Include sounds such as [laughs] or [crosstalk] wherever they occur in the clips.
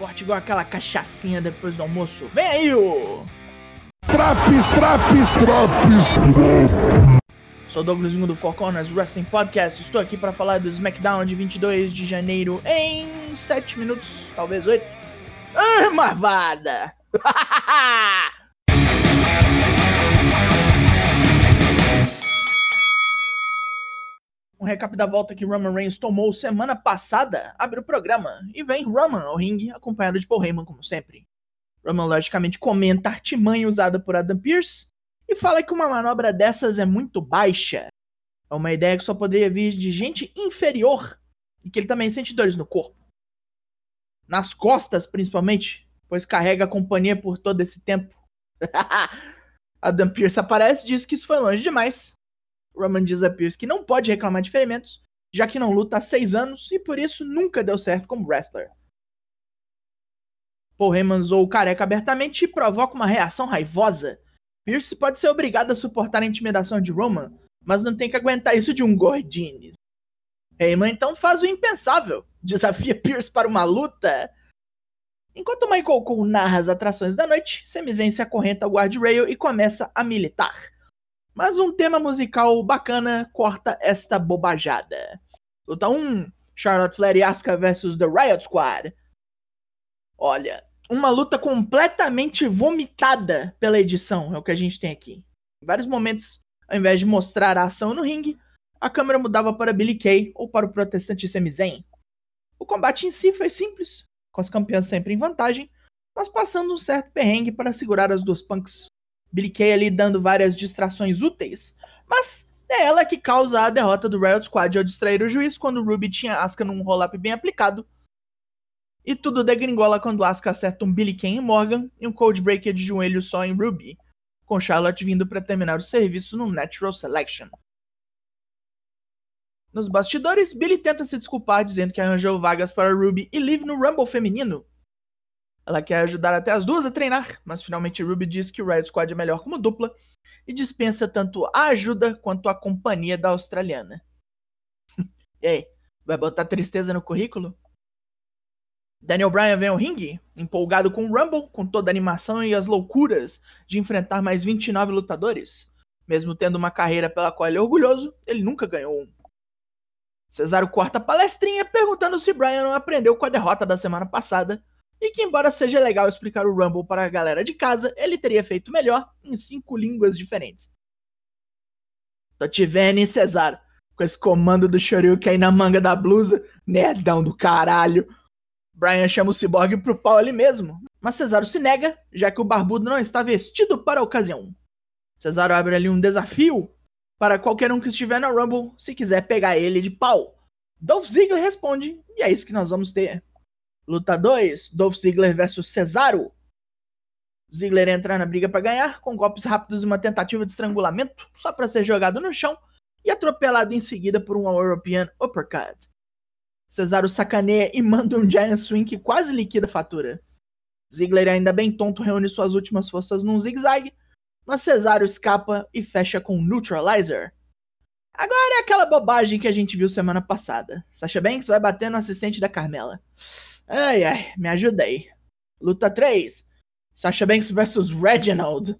forte igual aquela cachaçinha depois do almoço. Vem aí, ô! Traps, traps, traps. Sou Douglas Jung do Four Corners Wrestling Podcast. Estou aqui para falar do SmackDown de 22 de janeiro em 7 minutos, talvez 8. Ah, marvada! [laughs] Um recap da volta que Roman Reigns tomou semana passada abre o programa e vem Roman ao ringue, acompanhado de Paul Heyman, como sempre. Roman logicamente comenta a artimanha usada por Adam Pearce e fala que uma manobra dessas é muito baixa. É uma ideia que só poderia vir de gente inferior e que ele também sente dores no corpo. Nas costas, principalmente, pois carrega a companhia por todo esse tempo. [laughs] Adam Pearce aparece e diz que isso foi longe demais Roman diz a Pierce que não pode reclamar de ferimentos, já que não luta há seis anos e por isso nunca deu certo como wrestler. Paul Heyman zoou o careca abertamente e provoca uma reação raivosa. Pierce pode ser obrigado a suportar a intimidação de Roman, mas não tem que aguentar isso de um gordines. Heyman então faz o impensável, [laughs] desafia Pierce para uma luta. Enquanto Michael Cole narra as atrações da noite, Sami Zayn se acorrenta ao guardrail e começa a militar. Mas um tema musical bacana corta esta bobajada. Luta 1: Charlotte Flair e Asuka vs The Riot Squad. Olha, uma luta completamente vomitada pela edição, é o que a gente tem aqui. Em vários momentos, ao invés de mostrar a ação no ringue, a câmera mudava para Billy Kay ou para o protestante Sami Zayn. O combate em si foi simples, com as campeãs sempre em vantagem, mas passando um certo perrengue para segurar as duas punks. Billy Kay ali dando várias distrações úteis, mas é ela que causa a derrota do Riot Squad ao distrair o juiz quando Ruby tinha Asuka num roll-up bem aplicado. E tudo degringola quando Asuka acerta um Billy Kay em Morgan e um Cold Breaker de joelho só em Ruby, com Charlotte vindo para terminar o serviço no Natural Selection. Nos bastidores, Billy tenta se desculpar dizendo que arranjou vagas para Ruby e Liv no Rumble feminino, ela quer ajudar até as duas a treinar, mas finalmente Ruby diz que o Riot Squad é melhor como dupla e dispensa tanto a ajuda quanto a companhia da australiana. [laughs] e aí, vai botar tristeza no currículo? Daniel Bryan vem ao ringue, empolgado com o Rumble, com toda a animação e as loucuras de enfrentar mais 29 lutadores. Mesmo tendo uma carreira pela qual ele é orgulhoso, ele nunca ganhou um. Cesaro corta a palestrinha perguntando se Bryan não aprendeu com a derrota da semana passada e que, embora seja legal explicar o Rumble para a galera de casa, ele teria feito melhor em cinco línguas diferentes. Tô te vendo, Cesar? Com esse comando do Shoryuken na manga da blusa, nerdão do caralho. Brian chama o Cyborg pro pau ali mesmo, mas Cesaro se nega, já que o barbudo não está vestido para a ocasião. Cesaro abre ali um desafio para qualquer um que estiver na Rumble, se quiser pegar ele de pau. Dolph Ziggler responde, e é isso que nós vamos ter. Luta 2, Dolph Ziggler versus Cesaro. Ziggler entra na briga para ganhar, com golpes rápidos e uma tentativa de estrangulamento, só para ser jogado no chão e atropelado em seguida por um European Uppercut. Cesaro sacaneia e manda um Giant Swing que quase liquida a fatura. Ziggler, ainda bem tonto, reúne suas últimas forças num zigue-zague, mas Cesaro escapa e fecha com um Neutralizer. Agora é aquela bobagem que a gente viu semana passada. Sasha Banks vai bater no assistente da Carmela. Ai, ai, me ajuda aí. Luta 3. Sasha Banks versus Reginald.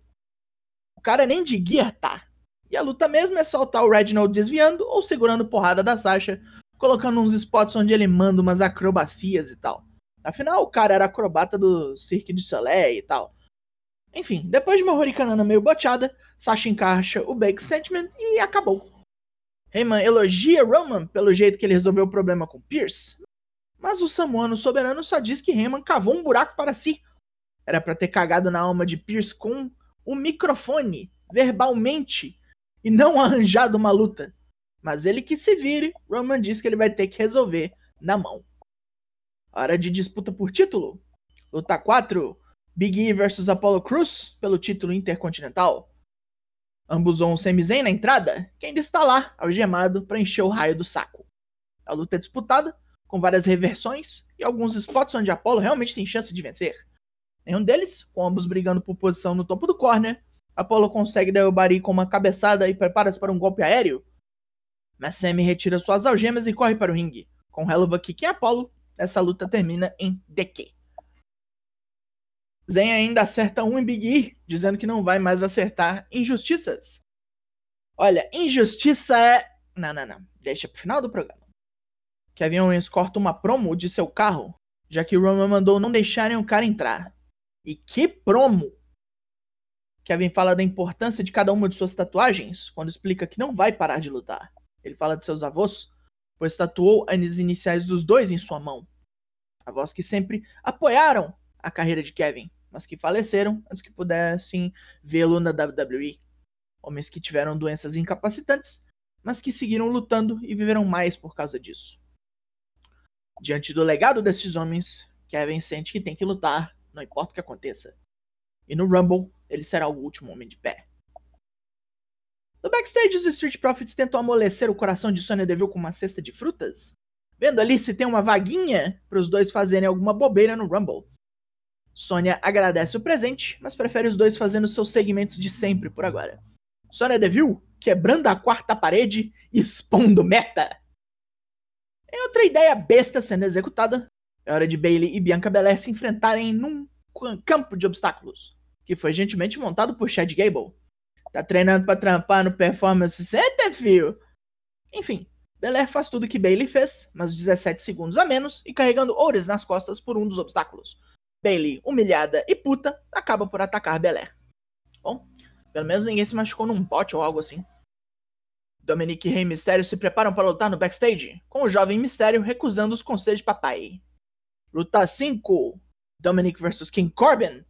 O cara nem de guia tá. E a luta mesmo é soltar o Reginald desviando ou segurando porrada da Sasha, colocando uns spots onde ele manda umas acrobacias e tal. Afinal, o cara era acrobata do Cirque du Soleil e tal. Enfim, depois de uma hurricanana meio boteada, Sasha encaixa o Bake Sentiment e acabou. Heyman elogia Roman pelo jeito que ele resolveu o problema com Pierce, mas o samuano soberano só diz que Heyman cavou um buraco para si. Era para ter cagado na alma de Pierce com o microfone, verbalmente, e não arranjado uma luta. Mas ele que se vire, Roman diz que ele vai ter que resolver na mão. Hora de disputa por título. Luta 4. Big E versus Apollo Cruz pelo título intercontinental. Ambos Sami Zayn na entrada, que ainda está lá, algemado, para encher o raio do saco. A luta é disputada, com várias reversões e alguns spots onde Apollo realmente tem chance de vencer. Em um deles, com ambos brigando por posição no topo do corner, Apollo consegue derrubar com uma cabeçada e prepara-se para um golpe aéreo. Mas Sammy retira suas algemas e corre para o ringue. Com Helluva Kick em Apollo, essa luta termina em DQ. Zen ainda acerta um em Big E, dizendo que não vai mais acertar injustiças. Olha, injustiça é. Não, não, não. Deixa pro final do programa. Kevin Owens corta uma promo de seu carro, já que Roman mandou não deixarem o cara entrar. E que promo! Kevin fala da importância de cada uma de suas tatuagens, quando explica que não vai parar de lutar. Ele fala de seus avós, pois tatuou as iniciais dos dois em sua mão. Avós que sempre apoiaram a carreira de Kevin, mas que faleceram antes que pudessem vê-lo na WWE. Homens que tiveram doenças incapacitantes, mas que seguiram lutando e viveram mais por causa disso. Diante do legado desses homens, Kevin sente que tem que lutar, não importa o que aconteça. E no Rumble, ele será o último homem de pé. No backstage, os Street Profits tentam amolecer o coração de Sonya Deville com uma cesta de frutas, vendo ali se tem uma vaguinha para os dois fazerem alguma bobeira no Rumble. Sonya agradece o presente, mas prefere os dois fazendo seus segmentos de sempre por agora. Sonya Deville quebrando a quarta parede expondo meta. Em outra ideia besta sendo executada, é hora de Bailey e Bianca Belair se enfrentarem num campo de obstáculos, que foi gentilmente montado por Chad Gable. Tá treinando pra trampar no Performance Center, fio? Enfim, Belair faz tudo que Bailey fez, mas 17 segundos a menos e carregando oures nas costas por um dos obstáculos. Bailey, humilhada e puta, acaba por atacar Belair. Bom, pelo menos ninguém se machucou num pote ou algo assim. Dominic e Rei Mistério se preparam para lutar no backstage, com o jovem Mistério recusando os conselhos de papai. Luta 5: Dominic vs King Corbin.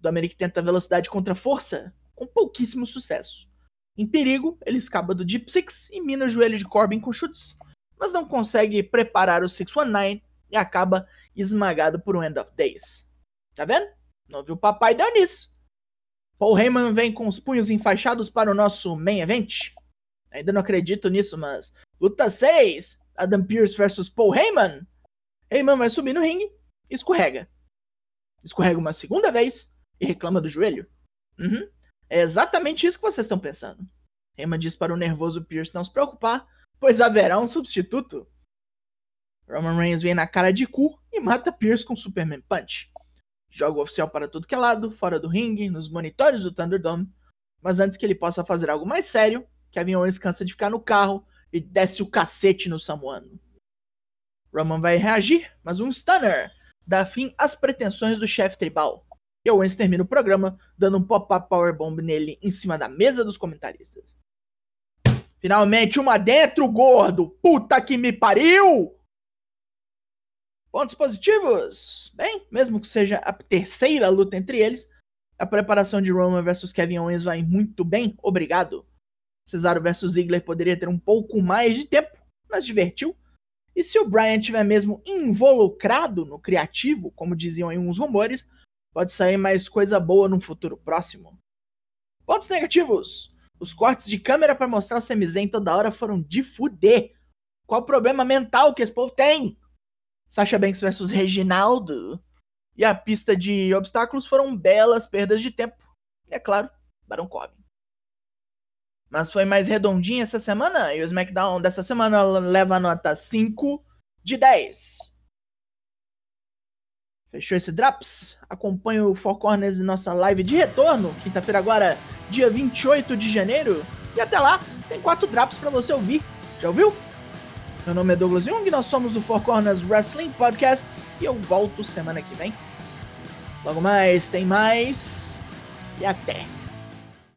Dominic tenta velocidade contra força, com pouquíssimo sucesso. Em perigo, ele escapa do Deep Six e mina o joelho de Corbin com chutes, mas não consegue preparar o 619 e acaba esmagado por um End of Days. Tá vendo? Não viu o papai deu nisso. Paul Heyman vem com os punhos enfaixados para o nosso main event. Ainda não acredito nisso, mas. Luta 6: Adam Pearce versus Paul Heyman. Heyman vai subir no ringue e escorrega. Escorrega uma segunda vez e reclama do joelho. Uhum. É exatamente isso que vocês estão pensando. Heyman diz para o nervoso Pierce não se preocupar, pois haverá um substituto. Roman Reigns vem na cara de cu e mata Pierce com Superman Punch. Joga o oficial para tudo que é lado, fora do ringue, nos monitores do Thunderdome. Mas antes que ele possa fazer algo mais sério, Kevin Owens cansa de ficar no carro e desce o cacete no samuano. Roman vai reagir, mas um stunner dá fim às pretensões do chefe tribal. E Owens termina o programa dando um pop-up powerbomb nele em cima da mesa dos comentaristas. Finalmente uma dentro, gordo! Puta que me pariu! Pontos positivos? Bem, mesmo que seja a terceira luta entre eles, a preparação de Roman versus Kevin Owens vai muito bem, obrigado. Cesaro versus Ziggler poderia ter um pouco mais de tempo, mas divertiu. E se o Bryan tiver mesmo involucrado no criativo, como diziam em uns rumores, pode sair mais coisa boa num futuro próximo. Pontos negativos. Os cortes de câmera para mostrar o Samizen toda hora foram de fuder. Qual o problema mental que esse povo tem? Sasha Banks versus Reginaldo. E a pista de obstáculos foram belas perdas de tempo. E é claro, Baron Corbin. Mas foi mais redondinha essa semana e o SmackDown dessa semana leva a nota 5 de 10. Fechou esse Drops? Acompanhe o Four Corners em nossa live de retorno, quinta-feira agora, dia 28 de janeiro. E até lá, tem quatro Drops para você ouvir. Já ouviu? Meu nome é Douglas Jung, nós somos o Four Corners Wrestling Podcast e eu volto semana que vem. Logo mais, tem mais e até!